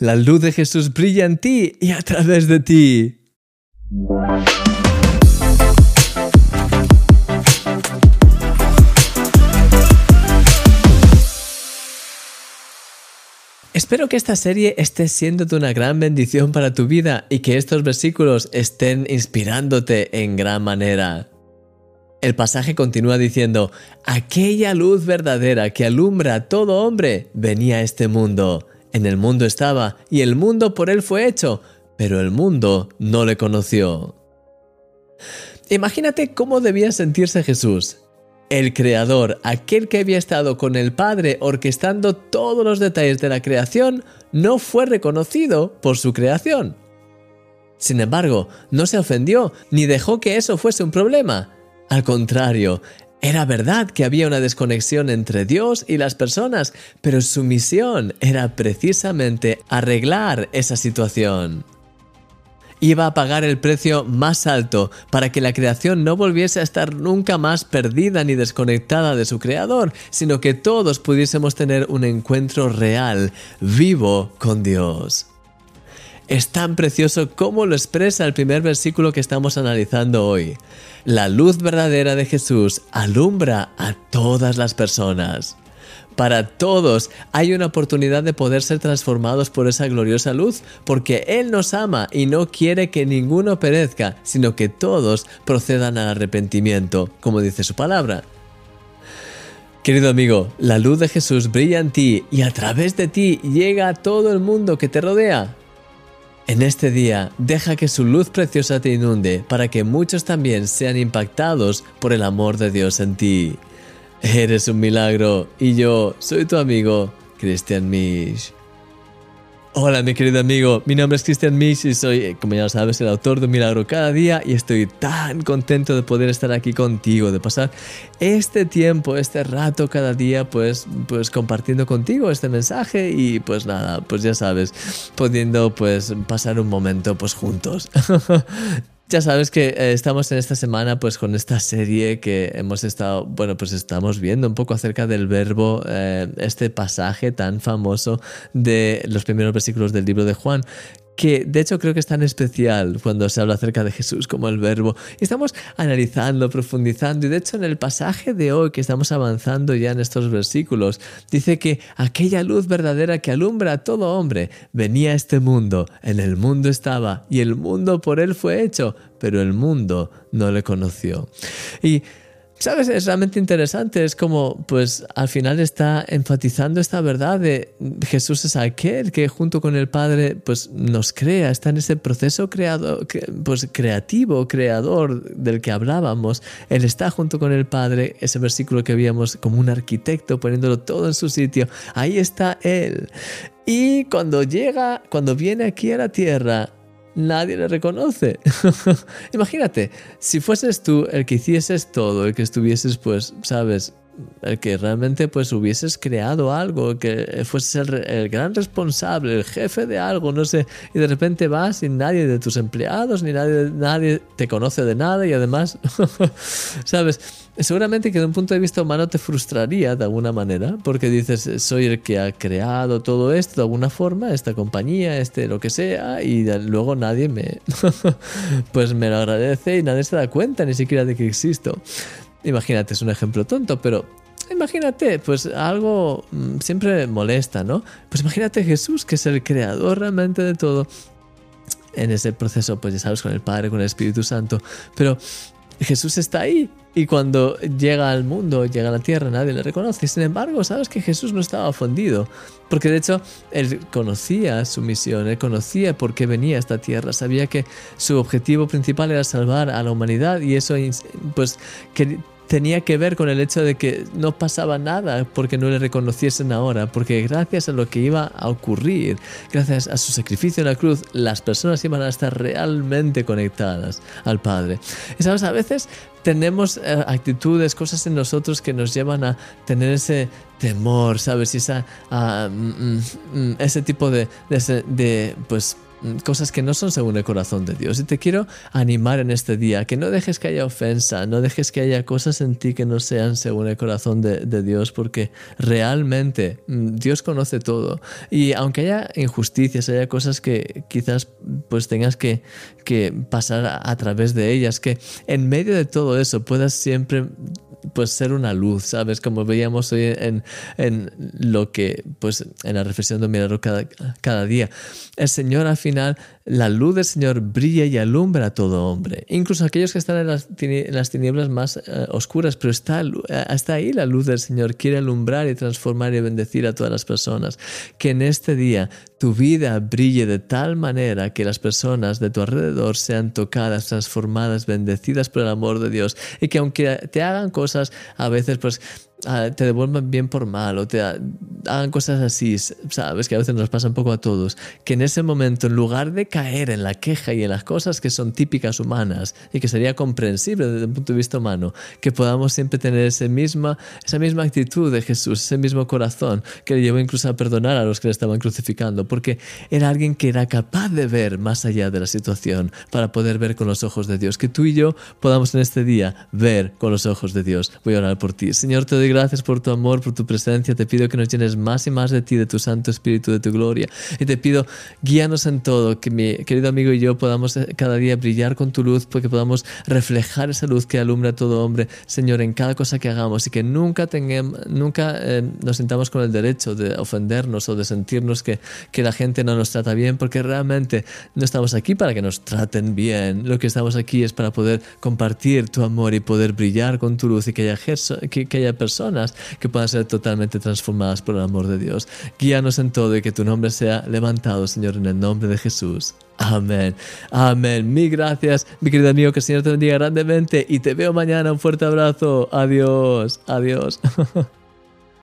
La luz de Jesús brilla en ti y a través de ti. Espero que esta serie esté siendo de una gran bendición para tu vida y que estos versículos estén inspirándote en gran manera. El pasaje continúa diciendo, aquella luz verdadera que alumbra a todo hombre venía a este mundo. En el mundo estaba y el mundo por él fue hecho, pero el mundo no le conoció. Imagínate cómo debía sentirse Jesús. El creador, aquel que había estado con el Padre orquestando todos los detalles de la creación, no fue reconocido por su creación. Sin embargo, no se ofendió ni dejó que eso fuese un problema. Al contrario, era verdad que había una desconexión entre Dios y las personas, pero su misión era precisamente arreglar esa situación. Iba a pagar el precio más alto para que la creación no volviese a estar nunca más perdida ni desconectada de su creador, sino que todos pudiésemos tener un encuentro real, vivo con Dios. Es tan precioso como lo expresa el primer versículo que estamos analizando hoy. La luz verdadera de Jesús alumbra a todas las personas. Para todos hay una oportunidad de poder ser transformados por esa gloriosa luz, porque Él nos ama y no quiere que ninguno perezca, sino que todos procedan al arrepentimiento, como dice su palabra. Querido amigo, la luz de Jesús brilla en ti y a través de ti llega a todo el mundo que te rodea. En este día, deja que su luz preciosa te inunde para que muchos también sean impactados por el amor de Dios en ti. Eres un milagro y yo soy tu amigo, Christian Misch. Hola mi querido amigo, mi nombre es Christian Misch y soy, como ya sabes, el autor de Un Milagro cada día y estoy tan contento de poder estar aquí contigo, de pasar este tiempo, este rato cada día, pues, pues compartiendo contigo este mensaje y pues nada, pues ya sabes, pudiendo pues pasar un momento pues juntos. Ya sabes que eh, estamos en esta semana pues con esta serie que hemos estado, bueno, pues estamos viendo un poco acerca del verbo, eh, este pasaje tan famoso de los primeros versículos del libro de Juan, que de hecho creo que es tan especial cuando se habla acerca de Jesús como el verbo. Estamos analizando, profundizando, y de hecho en el pasaje de hoy que estamos avanzando ya en estos versículos, dice que aquella luz verdadera que alumbra a todo hombre venía a este mundo, en el mundo estaba, y el mundo por él fue hecho, pero el mundo no le conoció. Y ¿Sabes? Es realmente interesante. Es como, pues, al final está enfatizando esta verdad de Jesús es aquel que junto con el Padre, pues, nos crea. Está en ese proceso creado, pues, creativo, creador del que hablábamos. Él está junto con el Padre. Ese versículo que habíamos como un arquitecto poniéndolo todo en su sitio. Ahí está Él. Y cuando llega, cuando viene aquí a la tierra, nadie le reconoce. Imagínate, si fueses tú el que hicieses todo, el que estuvieses, pues, sabes, el que realmente pues hubieses creado algo, que fueses el, gran responsable, el jefe de algo, no sé, y de repente vas y nadie de tus empleados ni nadie, nadie te conoce de nada y además, sabes, seguramente que de un punto de vista humano te frustraría de alguna manera, porque dices, soy el que ha creado todo esto de alguna forma, esta compañía, este lo que sea, y luego nadie me, pues me lo agradece y nadie se da cuenta ni siquiera de que existo. Imagínate, es un ejemplo tonto, pero imagínate, pues algo mm, siempre molesta, ¿no? Pues imagínate Jesús, que es el creador realmente de todo. En ese proceso, pues ya sabes, con el Padre, con el Espíritu Santo. Pero Jesús está ahí. Y cuando llega al mundo, llega a la tierra, nadie le reconoce. Sin embargo, sabes que Jesús no estaba ofendido, porque de hecho él conocía su misión, él conocía por qué venía a esta tierra, sabía que su objetivo principal era salvar a la humanidad y eso pues que tenía que ver con el hecho de que no pasaba nada porque no le reconociesen ahora, porque gracias a lo que iba a ocurrir, gracias a su sacrificio en la cruz, las personas iban a estar realmente conectadas al Padre. Y sabes, a veces tenemos eh, actitudes, cosas en nosotros que nos llevan a tener ese temor, ¿sabes? Y esa, ah, mm, mm, mm, ese tipo de, de, pues, mm, cosas que no son según el corazón de Dios. Y te quiero animar en este día, que no dejes que haya ofensa, no dejes que haya cosas en ti que no sean según el corazón de, Dios, porque realmente mm, Dios conoce todo. Y aunque haya injusticias, haya cosas que quizás pues tengas que, que pasar a través de ellas, que en medio de todo eso puedas siempre pues ser una luz, ¿sabes? Como veíamos hoy en, en lo que, pues en la reflexión de Milagro cada, cada día. El Señor al final, la luz del Señor brilla y alumbra a todo hombre, incluso aquellos que están en las, tinieblas más eh, oscuras, pero está, hasta ahí la luz del Señor quiere alumbrar y transformar y bendecir a todas las personas. Que en este día tu vida brille de tal manera que las personas de tu alrededor sean tocadas, transformadas, bendecidas por el amor de Dios y que aunque te hagan cosas a veces pues Ah, te devuelvan bien por mal o te hagan cosas así, sabes que a veces nos pasa un poco a todos, que en ese momento en lugar de caer en la queja y en las cosas que son típicas humanas y que sería comprensible desde un punto de vista humano, que podamos siempre tener ese misma, esa misma actitud de Jesús, ese mismo corazón que le llevó incluso a perdonar a los que le estaban crucificando, porque era alguien que era capaz de ver más allá de la situación para poder ver con los ojos de Dios, que tú y yo podamos en este día ver con los ojos de Dios. Voy a orar por ti. Señor, te doy gracias por tu amor, por tu presencia. Te pido que nos llenes más y más de ti, de tu Santo Espíritu, de tu gloria. Y te pido, guíanos en todo, que mi querido amigo y yo podamos eh, cada día brillar con tu luz, porque podamos reflejar esa luz que alumbra a todo hombre, Señor, en cada cosa que hagamos y que nunca, tengamos, nunca eh, nos sintamos con el derecho de ofendernos o de sentirnos que, que la gente no nos trata bien, porque realmente no estamos aquí para que nos traten bien. Lo que estamos aquí es para poder compartir tu amor y poder brillar con tu luz y que haya, que, que haya que puedan ser totalmente transformadas por el amor de Dios. Guíanos en todo y que tu nombre sea levantado, Señor, en el nombre de Jesús. Amén. Amén. Mil gracias, mi querido amigo. Que el Señor te bendiga grandemente y te veo mañana. Un fuerte abrazo. Adiós. Adiós.